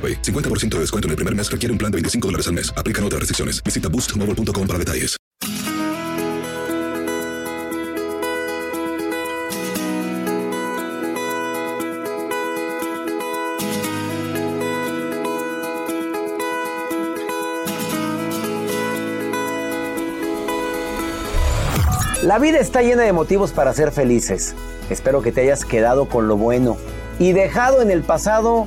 AroPay. 50% de descuento en el primer mes requiere un plan de 25 dólares al mes. Aplican otras restricciones. Visita boostmobile.com para detalles. La vida está llena de motivos para ser felices. Espero que te hayas quedado con lo bueno y dejado en el pasado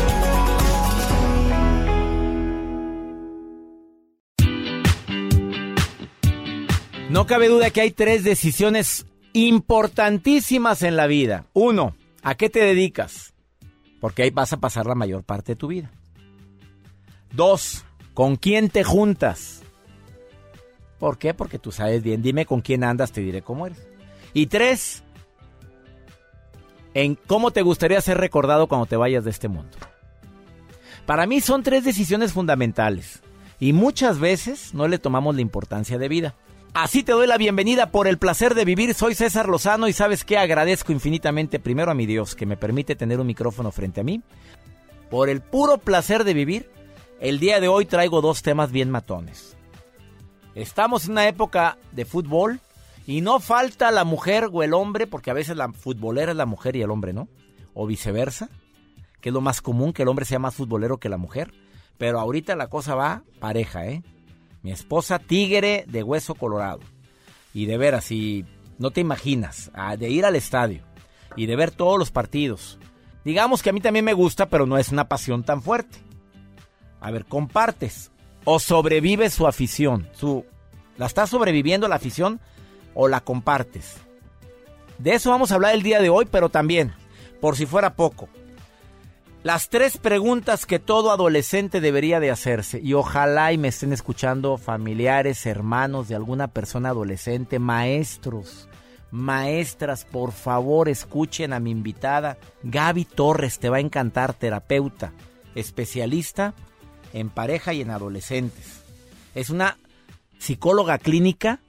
No cabe duda que hay tres decisiones importantísimas en la vida. Uno, ¿a qué te dedicas? Porque ahí vas a pasar la mayor parte de tu vida. Dos, ¿con quién te juntas? ¿Por qué? Porque tú sabes bien. Dime con quién andas, te diré cómo eres. Y tres, en cómo te gustaría ser recordado cuando te vayas de este mundo. Para mí son tres decisiones fundamentales y muchas veces no le tomamos la importancia de vida. Así te doy la bienvenida por el placer de vivir. Soy César Lozano y sabes que agradezco infinitamente primero a mi Dios que me permite tener un micrófono frente a mí. Por el puro placer de vivir, el día de hoy traigo dos temas bien matones. Estamos en una época de fútbol y no falta la mujer o el hombre, porque a veces la futbolera es la mujer y el hombre no, o viceversa, que es lo más común que el hombre sea más futbolero que la mujer. Pero ahorita la cosa va pareja, ¿eh? Mi esposa tigre de hueso colorado. Y de veras, si no te imaginas, ah, de ir al estadio y de ver todos los partidos. Digamos que a mí también me gusta, pero no es una pasión tan fuerte. A ver, compartes o sobrevives su afición. Su, ¿La estás sobreviviendo la afición o la compartes? De eso vamos a hablar el día de hoy, pero también, por si fuera poco, las tres preguntas que todo adolescente debería de hacerse y ojalá y me estén escuchando familiares, hermanos de alguna persona adolescente, maestros, maestras, por favor escuchen a mi invitada Gaby Torres, te va a encantar, terapeuta, especialista en pareja y en adolescentes. Es una psicóloga clínica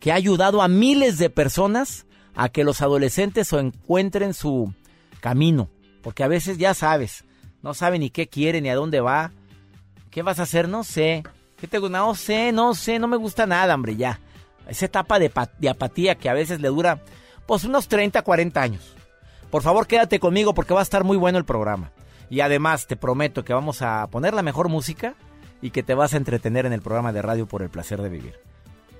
que ha ayudado a miles de personas a que los adolescentes encuentren su camino porque a veces ya sabes, no sabe ni qué quiere ni a dónde va. ¿Qué vas a hacer? No sé. ¿Qué te gusta? No sé, no sé, no me gusta nada, hombre, ya. Esa etapa de, de apatía que a veces le dura, pues unos 30, 40 años. Por favor, quédate conmigo porque va a estar muy bueno el programa. Y además te prometo que vamos a poner la mejor música y que te vas a entretener en el programa de radio por el placer de vivir.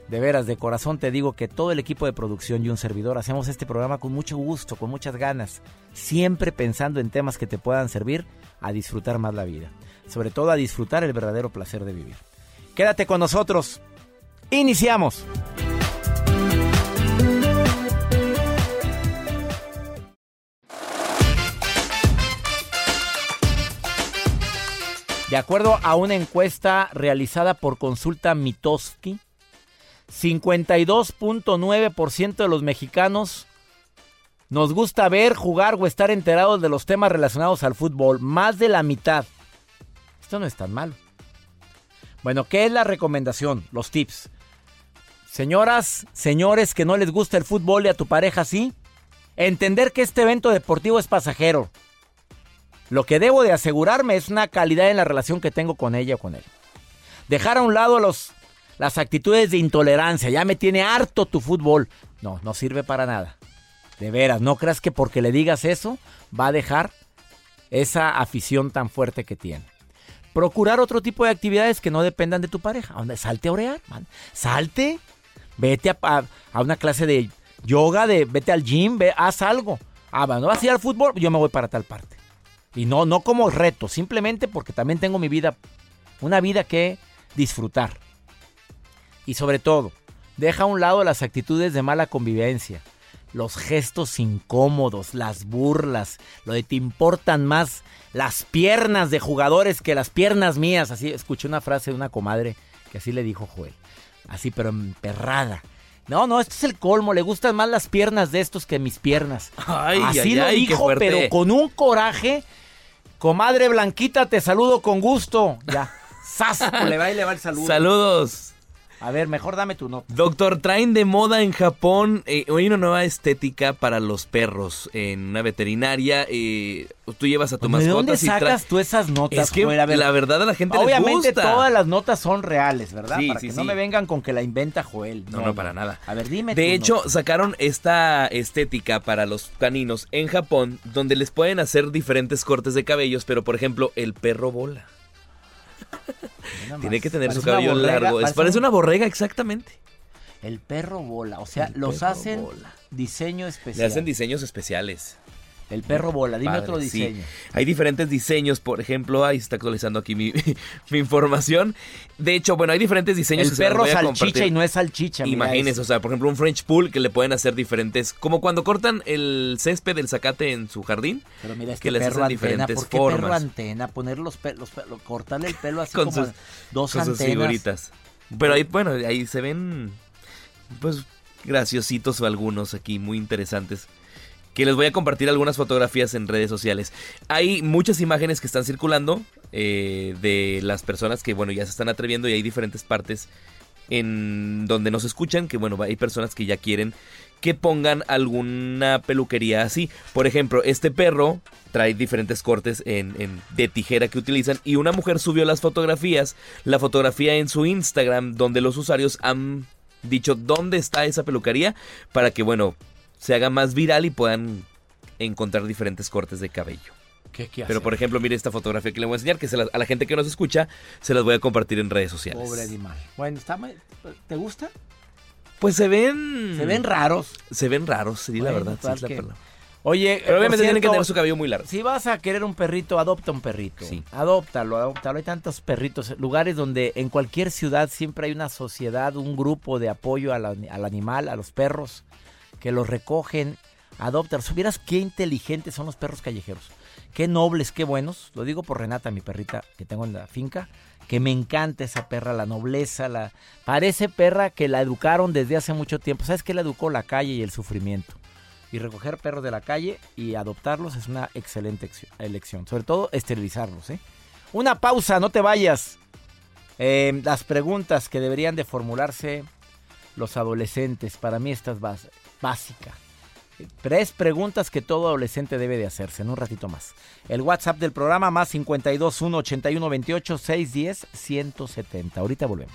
De veras, de corazón te digo que todo el equipo de producción y un servidor hacemos este programa con mucho gusto, con muchas ganas, siempre pensando en temas que te puedan servir a disfrutar más la vida, sobre todo a disfrutar el verdadero placer de vivir. Quédate con nosotros. Iniciamos. De acuerdo a una encuesta realizada por Consulta Mitoski, 52.9% de los mexicanos nos gusta ver, jugar o estar enterados de los temas relacionados al fútbol. Más de la mitad. Esto no es tan malo. Bueno, ¿qué es la recomendación? Los tips. Señoras, señores que no les gusta el fútbol y a tu pareja sí, entender que este evento deportivo es pasajero. Lo que debo de asegurarme es una calidad en la relación que tengo con ella o con él. Dejar a un lado los, las actitudes de intolerancia. Ya me tiene harto tu fútbol. No, no sirve para nada. De veras, no creas que porque le digas eso va a dejar esa afición tan fuerte que tiene. Procurar otro tipo de actividades que no dependan de tu pareja. Salte a orear, salte. Vete a, una clase de yoga, de, vete al gym, ve, haz algo. Ah, no vas a ir al fútbol, yo me voy para tal parte. Y no, no como reto, simplemente porque también tengo mi vida, una vida que disfrutar. Y sobre todo, deja a un lado las actitudes de mala convivencia, los gestos incómodos, las burlas, lo de te importan más las piernas de jugadores que las piernas mías. Así escuché una frase de una comadre que así le dijo Joel así pero emperrada. No, no, este es el colmo, le gustan más las piernas de estos que mis piernas. Ay, así lo ay, dijo, pero con un coraje. Comadre Blanquita, te saludo con gusto. Ya. ¡Sas! Le va y le va el saludo. Saludos. A ver, mejor dame tu nota. Doctor, traen de moda en Japón eh, hay una nueva estética para los perros en una veterinaria. Eh, tú llevas a tu mascota. ¿De dónde sacas tú esas notas? Es que la verdad a la gente Obviamente les gusta. todas las notas son reales, ¿verdad? para que no me vengan con que la inventa Joel. No, no, para nada. A ver, dime. De hecho, sacaron esta estética para los caninos en Japón, donde les pueden hacer diferentes cortes de cabellos, pero por ejemplo, el perro bola. Tiene que tener su cabello largo. Parece, una borrega, exactamente. El perro bola. O sea, los hacen diseño especial. Le hacen diseños especiales. El perro bola, dime otro diseño. Hay diferentes diseños, por ejemplo, ahí está actualizando aquí mi, información. De hecho, bueno, hay diferentes diseños. El perro salchicha y no es salchicha. Imagínense, o sea, por ejemplo, un French Pool que le pueden hacer diferentes, como cuando cortan el césped del zacate en su jardín. Pero mira, este que perro hacen diferentes ¿por qué formas. perro antena? Poner los pelos, cortarle el pelo así con como sus, dos con antenas. Sus figuritas. Pero ahí, bueno, ahí se ven, pues, graciositos o algunos aquí, muy interesantes que les voy a compartir algunas fotografías en redes sociales. Hay muchas imágenes que están circulando eh, de las personas que, bueno, ya se están atreviendo y hay diferentes partes en donde nos escuchan, que bueno, hay personas que ya quieren que pongan alguna peluquería así. Por ejemplo, este perro trae diferentes cortes en, de tijera que utilizan y una mujer subió las fotografías, la fotografía en su Instagram, donde los usuarios han dicho dónde está esa peluquería para que, bueno, se haga más viral y puedan encontrar diferentes cortes de cabello. ¿Qué, Pero por ejemplo, mire esta fotografía que le voy a enseñar, que a la gente que nos escucha se las voy a compartir en redes sociales. Pobre animal. Bueno, ¿te gusta? Pues se ven... Se ven raros. Se ven raros, sí, la verdad. Oye, pero obviamente tienen que tener su cabello muy largo. Si vas a querer un perrito, adopta un perrito. Sí. Adóptalo, adóptalo. Hay tantos perritos, lugares donde en cualquier ciudad siempre hay una sociedad, un grupo de apoyo al animal, a los perros que los recogen, adoptan. Supieras qué inteligentes son los perros callejeros. Qué nobles, qué buenos. Lo digo por Renata, mi perrita que tengo en la finca, que me encanta esa perra, la nobleza, la parece perra que la educaron desde hace mucho tiempo. ¿Sabes qué la educó la calle y el sufrimiento? Y recoger perros de la calle y adoptarlos es una excelente elección. Sobre todo esterilizarlos, ¿eh? Una pausa, no te vayas. Eh, las preguntas que deberían de formularse los adolescentes, para mí estas bases básica. Tres preguntas que todo adolescente debe de hacerse en un ratito más. El WhatsApp del programa más 52 1 81 28 610 170. Ahorita volvemos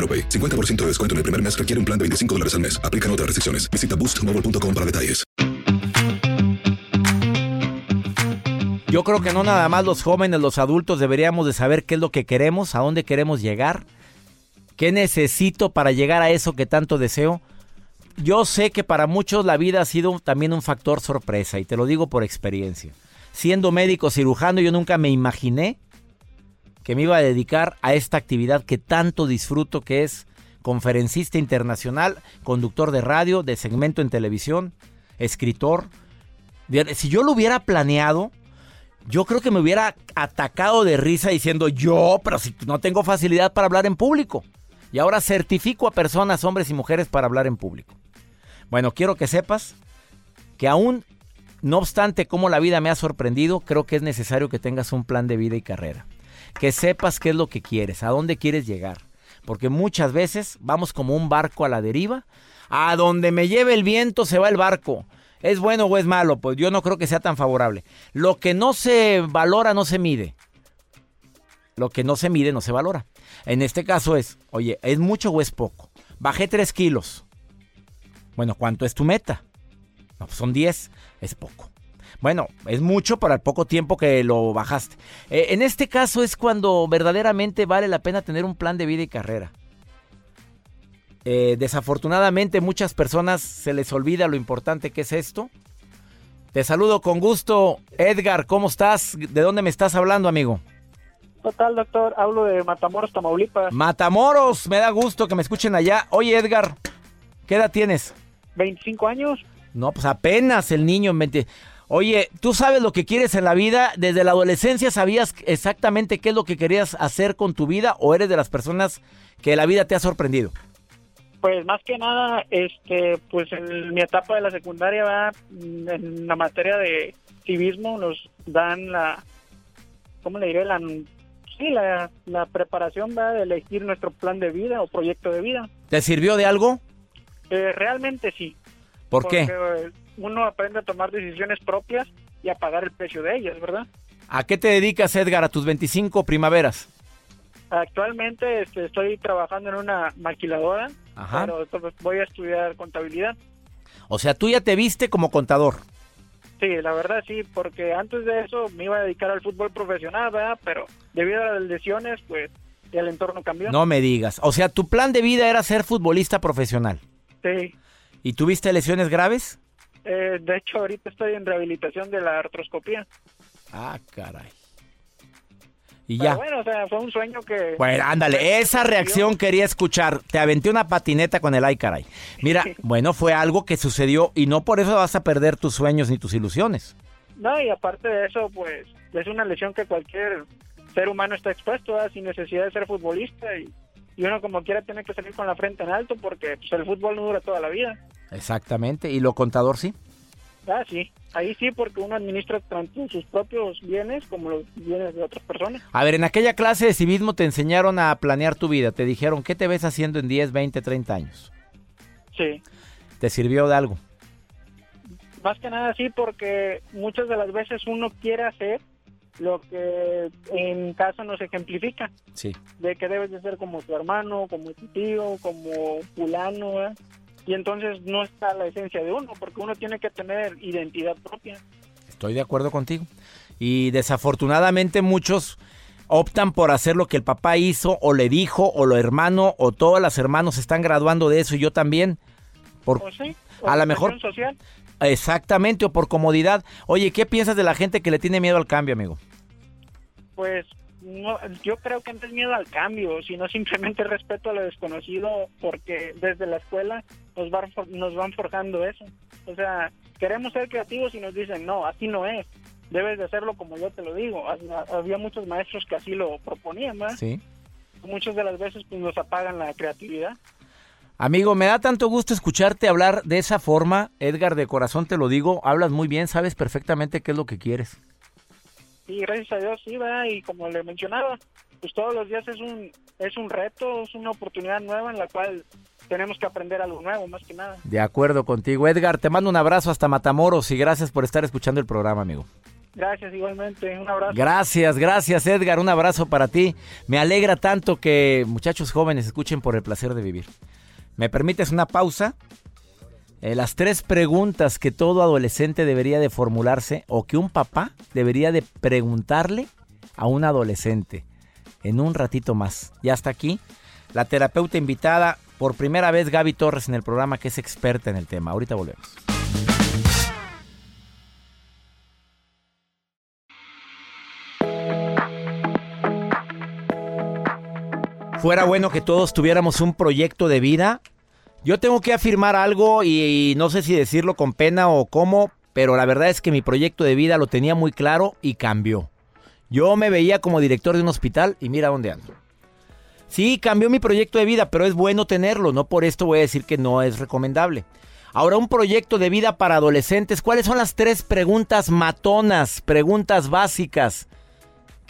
AroPay. 50% de descuento en el primer mes requiere un plan de 25 dólares al mes. Aplican otras restricciones. Visita boostmobile.com para detalles. Yo creo que no nada más los jóvenes, los adultos deberíamos de saber qué es lo que queremos, a dónde queremos llegar, qué necesito para llegar a eso que tanto deseo. Yo sé que para muchos la vida ha sido también un factor sorpresa y te lo digo por experiencia. Siendo médico cirujano yo nunca me imaginé que me iba a dedicar a esta actividad que tanto disfruto que es conferencista internacional, conductor de radio, de segmento en televisión, escritor. Si yo lo hubiera planeado, yo creo que me hubiera atacado de risa diciendo yo, pero si no tengo facilidad para hablar en público. Y ahora certifico a personas, hombres y mujeres, para hablar en público. Bueno, quiero que sepas que aún, no obstante cómo la vida me ha sorprendido, creo que es necesario que tengas un plan de vida y carrera. Que sepas qué es lo que quieres, a dónde quieres llegar. Porque muchas veces vamos como un barco a la deriva. A donde me lleve el viento se va el barco. ¿Es bueno o es malo? Pues yo no creo que sea tan favorable. Lo que no se valora no se mide. Lo que no se mide no se valora. En este caso es, oye, ¿es mucho o es poco? Bajé 3 kilos. Bueno, ¿cuánto es tu meta? No, pues son 10. Es poco. Bueno, es mucho para el poco tiempo que lo bajaste. Eh, en este caso es cuando verdaderamente vale la pena tener un plan de vida y carrera. Eh, desafortunadamente muchas personas se les olvida lo importante que es esto. Te saludo con gusto, Edgar, ¿cómo estás? ¿De dónde me estás hablando, amigo? Total, doctor, hablo de Matamoros, Tamaulipas. Matamoros, me da gusto que me escuchen allá. Oye, Edgar, ¿qué edad tienes? 25 años. No, pues apenas el niño. 20... Oye, ¿tú sabes lo que quieres en la vida? ¿Desde la adolescencia sabías exactamente qué es lo que querías hacer con tu vida o eres de las personas que la vida te ha sorprendido? Pues más que nada, este, pues en mi etapa de la secundaria va en la materia de civismo nos dan la, ¿cómo le diré? La, sí, la, la preparación va de elegir nuestro plan de vida o proyecto de vida. ¿Te sirvió de algo? Eh, realmente sí. ¿Por qué? Uno aprende a tomar decisiones propias y a pagar el precio de ellas, ¿verdad? ¿A qué te dedicas, Edgar, a tus 25 primaveras? Actualmente este, estoy trabajando en una maquiladora, Ajá. pero voy a estudiar contabilidad. O sea, tú ya te viste como contador. Sí, la verdad sí, porque antes de eso me iba a dedicar al fútbol profesional, ¿verdad? Pero debido a las lesiones, pues el entorno cambió. No me digas. O sea, tu plan de vida era ser futbolista profesional. Sí. ¿Y tuviste lesiones graves? Eh, de hecho, ahorita estoy en rehabilitación de la artroscopía. Ah, caray. Y Pero ya. bueno, o sea, fue un sueño que... Bueno, ándale, esa reacción quería escuchar. Te aventé una patineta con el ay, caray. Mira, bueno, fue algo que sucedió y no por eso vas a perder tus sueños ni tus ilusiones. No, y aparte de eso, pues es una lesión que cualquier ser humano está expuesto a sin necesidad de ser futbolista y, y uno como quiera tiene que salir con la frente en alto porque pues, el fútbol no dura toda la vida. Exactamente. ¿Y lo contador sí? Ah, sí, ahí sí porque uno administra tanto sus propios bienes como los bienes de otras personas. A ver, en aquella clase de civismo te enseñaron a planear tu vida. Te dijeron, ¿qué te ves haciendo en 10, 20, 30 años? Sí, ¿Te sirvió de algo? más que nada sí porque muchas de las veces uno quiere hacer lo que en casa nos ejemplifica. Sí. de que debes de ser como tu hermano, como tu tío, como fulano, ¿verdad? Y entonces no está la esencia de uno, porque uno tiene que tener identidad propia. Estoy de acuerdo contigo. Y desafortunadamente muchos optan por hacer lo que el papá hizo o le dijo o lo hermano o todas las hermanos están graduando de eso y yo también. Por, ¿O sí? A ¿O lo mejor- social? exactamente o por comodidad. Oye, ¿qué piensas de la gente que le tiene miedo al cambio, amigo? Pues no, yo creo que no es miedo al cambio, sino simplemente respeto a lo desconocido, porque desde la escuela nos van, for- nos van forjando eso. O sea, queremos ser creativos y nos dicen, no, así no es. Debes de hacerlo como yo te lo digo. Había- Había muchos maestros que así lo proponían, ¿verdad? Sí. muchas de las veces pues nos apagan la creatividad. Amigo, me da tanto gusto escucharte hablar de esa forma. Edgar, de corazón te lo digo, hablas muy bien, sabes perfectamente qué es lo que quieres. Sí, gracias a Dios, sí, va, y como le mencionaba, pues todos los días es un, es un reto, es una oportunidad nueva en la cual tenemos que aprender algo nuevo, más que nada. De acuerdo contigo. Edgar, te mando un abrazo hasta Matamoros y gracias por estar escuchando el programa, amigo. Gracias, igualmente. Un abrazo. Gracias, gracias, Edgar. Un abrazo para ti. Me alegra tanto que muchachos jóvenes escuchen por el placer de vivir. ¿Me permites una pausa? Eh, las tres preguntas que todo adolescente debería de formularse o que un papá debería de preguntarle a un adolescente en un ratito más. Ya está aquí la terapeuta invitada por primera vez Gaby Torres en el programa que es experta en el tema. Ahorita volvemos. Fuera bueno que todos tuviéramos un proyecto de vida. Yo tengo que afirmar algo y, no sé si decirlo con pena o cómo, pero la verdad es que mi proyecto de vida lo tenía muy claro y cambió. Yo me veía como director de un hospital y mira dónde ando. Sí, cambió mi proyecto de vida, pero es bueno tenerlo, no por esto voy a decir que no es recomendable. Ahora, un proyecto de vida para adolescentes, ¿cuáles son las tres preguntas matonas, preguntas básicas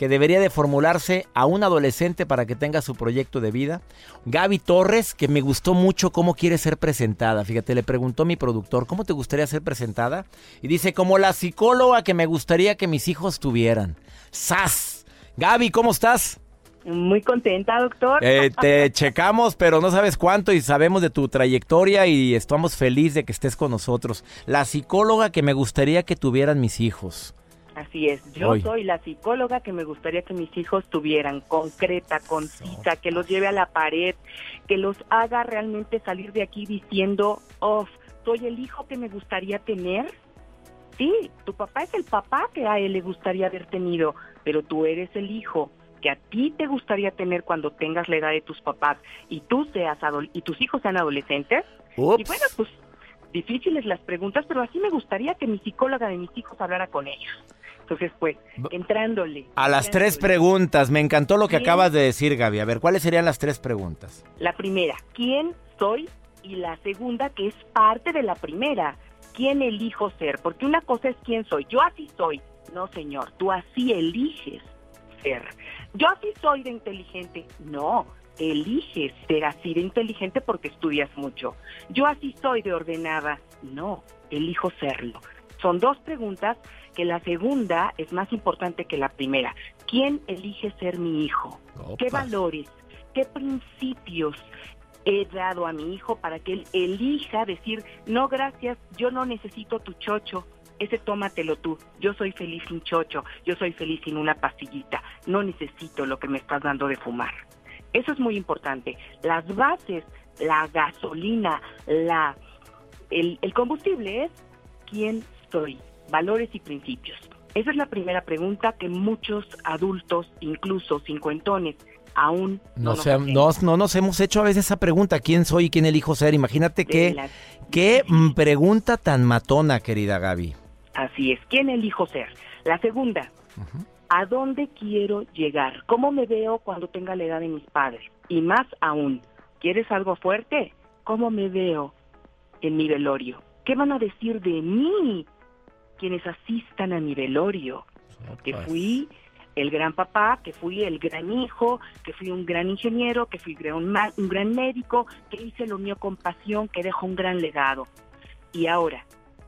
que debería de formularse a un adolescente para que tenga su proyecto de vida. Gaby Torres, que me gustó mucho cómo quiere ser presentada. Fíjate, le preguntó mi productor, ¿cómo te gustaría ser presentada? Y dice, como la psicóloga que me gustaría que mis hijos tuvieran. ¡Sas! Gaby, ¿cómo estás? Muy contenta, doctor. Eh, te checamos, pero no sabes cuánto y sabemos de tu trayectoria y estamos felices de que estés con nosotros. La psicóloga que me gustaría que tuvieran mis hijos. Así es, yo soy la psicóloga que me gustaría que mis hijos tuvieran, concreta, concisa, que los lleve a la pared, que los haga realmente salir de aquí diciendo, oh, soy el hijo que me gustaría tener. Sí, tu papá es el papá que a él le gustaría haber tenido, pero tú eres el hijo que a ti te gustaría tener cuando tengas la edad de tus papás y tú seas y tus hijos sean adolescentes. Y bueno, pues difíciles las preguntas, pero así me gustaría que mi psicóloga de mis hijos hablara con ellos. Entonces, pues, entrándole. A las tres preguntas, me encantó lo que acabas de decir, Gaby. A ver, ¿cuáles serían las tres preguntas? La primera, ¿quién soy? Y la segunda, que es parte de la primera, ¿quién elijo ser? Porque una cosa es quién soy. Yo así soy. No, señor, tú así eliges ser. Yo así soy de inteligente. No, eliges ser así de inteligente porque estudias mucho. Yo así soy de ordenada. No, elijo serlo. Son dos preguntas que la segunda es más importante que la primera. ¿Quién elige ser mi hijo? ¿Qué valores, qué principios he dado a mi hijo para que él elija decir, no gracias, yo no necesito tu chocho, ese tómatelo tú, yo soy feliz sin chocho, yo soy feliz sin una pastillita, no necesito lo que me estás dando de fumar. Eso es muy importante. Las bases, la gasolina, la, el, el combustible es quién soy, valores y principios. Esa es la primera pregunta que muchos adultos, incluso cincuentones, aún no, nos, no, nos hemos hecho a veces esa pregunta, ¿quién soy y quién elijo ser? Imagínate qué, qué pregunta tan matona, querida Gaby. Así es, ¿quién elijo ser? La segunda, ¿a dónde quiero llegar? ¿Cómo me veo cuando tenga la edad de mis padres? Y más aún, ¿quieres algo fuerte? ¿Cómo me veo en mi velorio? ¿Qué van a decir de mí quienes asistan a mi velorio, que fui el gran papá, que fui el gran hijo, que fui un gran ingeniero, que fui un, un gran médico, que hice lo mío con pasión, que dejo un gran legado. Y ahora,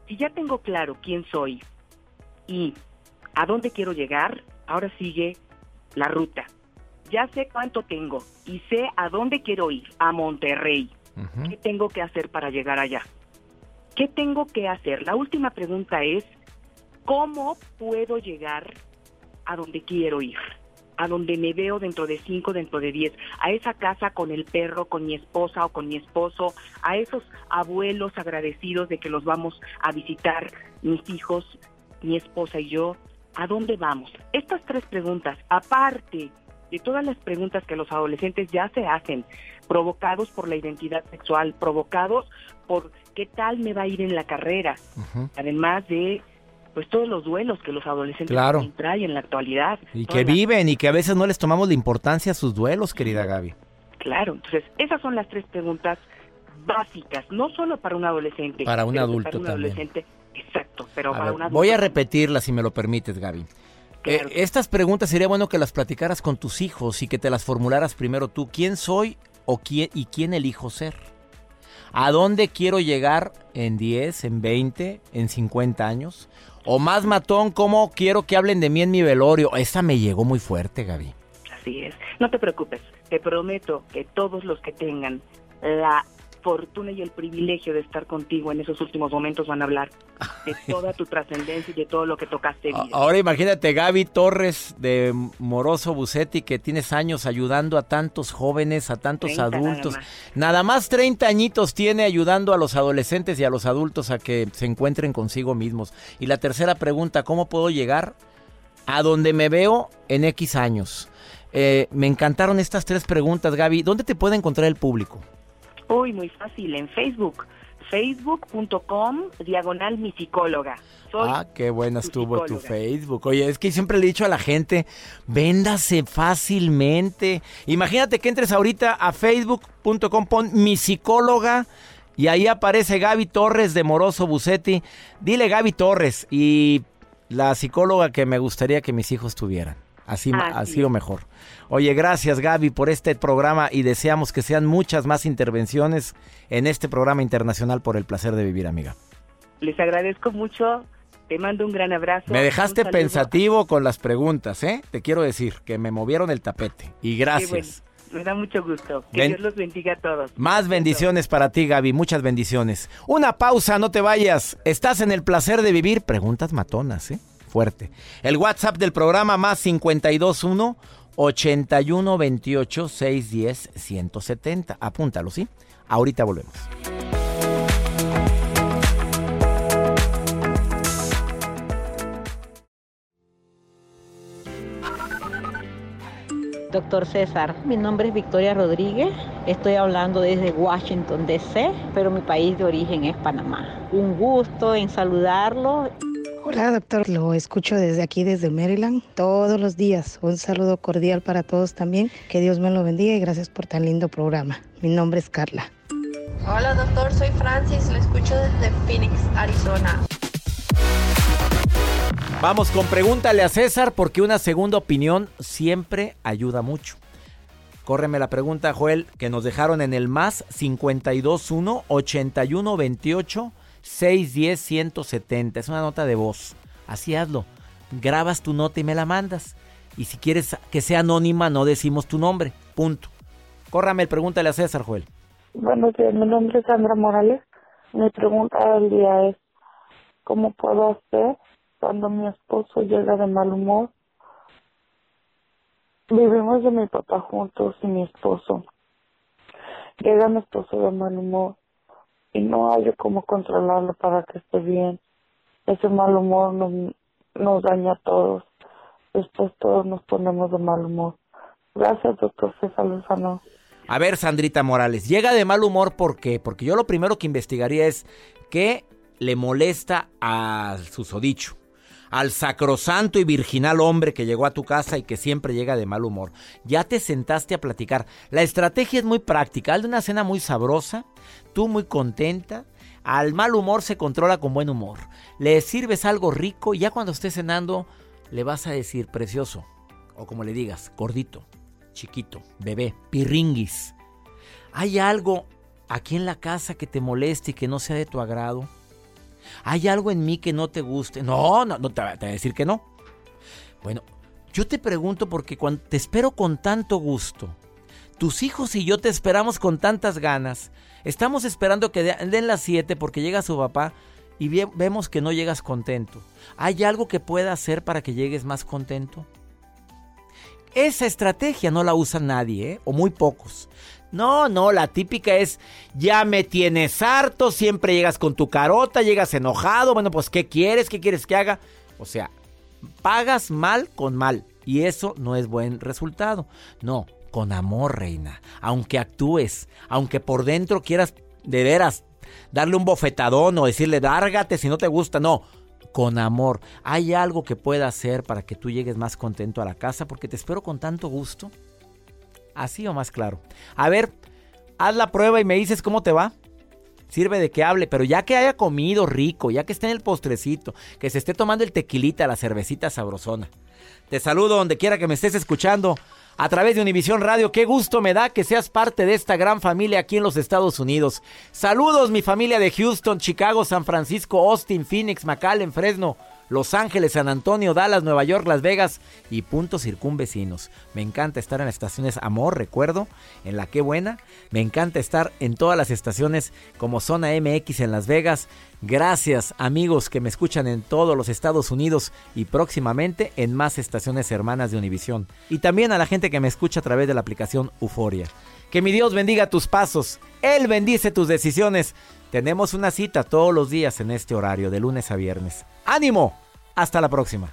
si ya tengo claro quién soy y a dónde quiero llegar, ahora sigue la ruta. Ya sé cuánto tengo y sé a dónde quiero ir, a Monterrey. ¿Qué tengo que hacer para llegar allá? ¿Qué tengo que hacer? La última pregunta es, ¿Cómo puedo llegar a donde quiero ir? A donde me veo dentro de cinco, dentro de diez, a esa casa con el perro, con mi esposa o con mi esposo, a esos abuelos agradecidos de que los vamos a visitar, mis hijos, mi esposa y yo, ¿a dónde vamos? Estas tres preguntas, aparte de todas las preguntas que los adolescentes ya se hacen, provocados por la identidad sexual, provocados por qué tal me va a ir en la carrera, además de pues todos los duelos que los adolescentes traen en la actualidad. Y que viven y que a veces no les tomamos la importancia a sus duelos, querida Gaby. Claro, entonces esas son las tres preguntas básicas, no solo para un adolescente. Para un adulto para un también. adolescente, exacto, pero A para ver, un adulto. voy a repetirlas si me lo permites, Gaby. Claro. Eh, estas preguntas sería bueno que las platicaras con tus hijos y que te las formularas primero tú. ¿Quién soy o quién, y quién elijo ser? ¿A dónde quiero llegar en 10, en 20, en 50 años? O más matón, ¿cómo quiero que hablen de mí en mi velorio? Esa me llegó muy fuerte, Gaby. Así es. No te preocupes, te prometo que todos los que tengan la fortuna y el privilegio de estar contigo en esos últimos momentos van a hablar de toda tu trascendencia y de todo lo que tocaste vida. Ahora imagínate Gaby Torres de Moroso Bucetti que tienes años ayudando a tantos jóvenes, a tantos 30 nada adultos. más. Nada más 30 añitos tiene ayudando a los adolescentes y a los adultos a que se encuentren consigo mismos. Y la tercera pregunta, ¿cómo puedo llegar a donde me veo en X años? Eh, me encantaron estas tres preguntas, Gaby. ¿Dónde te puede encontrar el público? Uy, muy fácil, en Facebook. Facebook.com diagonal mi psicóloga. Soy Ah, qué buena tu estuvo tu. Facebook. Oye, es que siempre le he dicho a la gente, véndase fácilmente. Imagínate que entres ahorita a facebook.com, pon mi psicóloga y ahí aparece Gaby Torres de Moroso Bucetti. Dile Gaby Torres y la psicóloga que me gustaría que mis hijos tuvieran. Así, Así así o mejor. Oye, gracias Gaby por este programa y deseamos que sean muchas más intervenciones en este programa internacional por el placer de vivir, amiga. Les agradezco mucho. Te mando un gran abrazo. Me dejaste pensativo con las preguntas, ¿eh? Te quiero decir que me movieron el tapete. Y gracias. bueno. Me da mucho gusto. Que Dios los bendiga a todos. Más bendiciones para ti, Gaby. Muchas bendiciones. Una pausa, no te vayas. Estás en el placer de vivir. Preguntas matonas, ¿eh? Fuerte. El WhatsApp del programa más 521 81 28 610 170. Apúntalo, ¿sí? Ahorita volvemos. Doctor César, mi nombre es Victoria Rodríguez, estoy hablando desde Washington, D.C., pero mi país de origen es Panamá. Un gusto en saludarlo. Hola doctor, lo escucho desde aquí, desde Maryland, todos los días. Un saludo cordial para todos también. Que Dios me lo bendiga y gracias por tan lindo programa. Mi nombre es Carla. Hola doctor, soy Francis, lo escucho desde Phoenix, Arizona. Vamos con pregúntale a César porque una segunda opinión siempre ayuda mucho. Córreme la pregunta, Joel, que nos dejaron en el más 521 81 28 610 170. Es una nota de voz. Así hazlo. Grabas tu nota y me la mandas. Y si quieres que sea anónima, no decimos tu nombre. Punto. Córrame pregúntale a César, Joel. Buenos días, mi nombre es Sandra Morales. Mi pregunta del día es, ¿cómo puedo hacer cuando mi esposo llega de mal humor? Vivimos de mi papá juntos y mi esposo. Llega mi esposo de mal humor y no hay cómo controlarlo para que esté bien. Ese mal humor nos, nos daña a todos. Después todos nos ponemos de mal humor. Gracias, doctor César Lozano. A ver, Sandrita Morales, llega de mal humor ¿por qué? Porque yo lo primero que investigaría es qué le molesta al susodicho, al sacrosanto y virginal hombre que llegó a tu casa y que siempre llega de mal humor. Ya te sentaste a platicar. La estrategia es muy práctica. Hazle una cena muy sabrosa, tú muy contenta. Al mal humor se controla con buen humor. Le sirves algo rico y ya cuando estés cenando le vas a decir precioso, o como le digas, gordito chiquito, bebé, pirringuis. ¿Hay algo aquí en la casa que te moleste y que no sea de tu agrado? ¿Hay algo en mí que no te guste? No, no, no te, voy a decir que no. Bueno, yo te pregunto porque cuando te espero con tanto gusto, tus hijos y yo te esperamos con tantas ganas. Estamos esperando que de- den las 7 porque llega su papá y ve- vemos que no llegas contento. ¿Hay algo que pueda hacer para que llegues más contento? Esa estrategia no la usa nadie, ¿eh? o muy pocos. No, no, la típica es, ya me tienes harto, siempre llegas con tu carota, llegas enojado, bueno, pues ¿qué quieres? ¿Qué quieres que haga? O sea, pagas mal con mal y eso no es buen resultado. No, con amor, reina. Aunque actúes, aunque por dentro quieras de veras darle un bofetadón o decirle, dárgate si no te gusta, no con amor. ¿Hay algo que pueda hacer para que tú llegues más contento a la casa? Porque te espero con tanto gusto. Así o más claro. A ver, haz la prueba y me dices cómo te va. sirve de que hable, pero ya que haya comido rico, ya que esté en el postrecito, que se esté tomando el tequilita, la cervecita sabrosona. Te saludo donde quiera que me estés escuchando a través de Univisión Radio. Qué gusto me da que seas parte de esta gran familia aquí en los Estados Unidos. Saludos mi familia de Houston, Chicago, San Francisco, Austin, Phoenix, McAllen, Fresno. Los Ángeles, San Antonio, Dallas, Nueva York, Las Vegas y puntos circunvecinos. Me encanta estar en las estaciones Amor, recuerdo, en la que buena. Me encanta estar en todas las estaciones como Zona MX en Las Vegas. Gracias amigos que me escuchan en todos los Estados Unidos y próximamente en más estaciones hermanas de Univisión. Y también a la gente que me escucha a través de la aplicación Euforia. Que mi Dios bendiga tus pasos. Él bendice tus decisiones. Tenemos una cita todos los días en este horario, de lunes a viernes. ¡Ánimo! Hasta la próxima.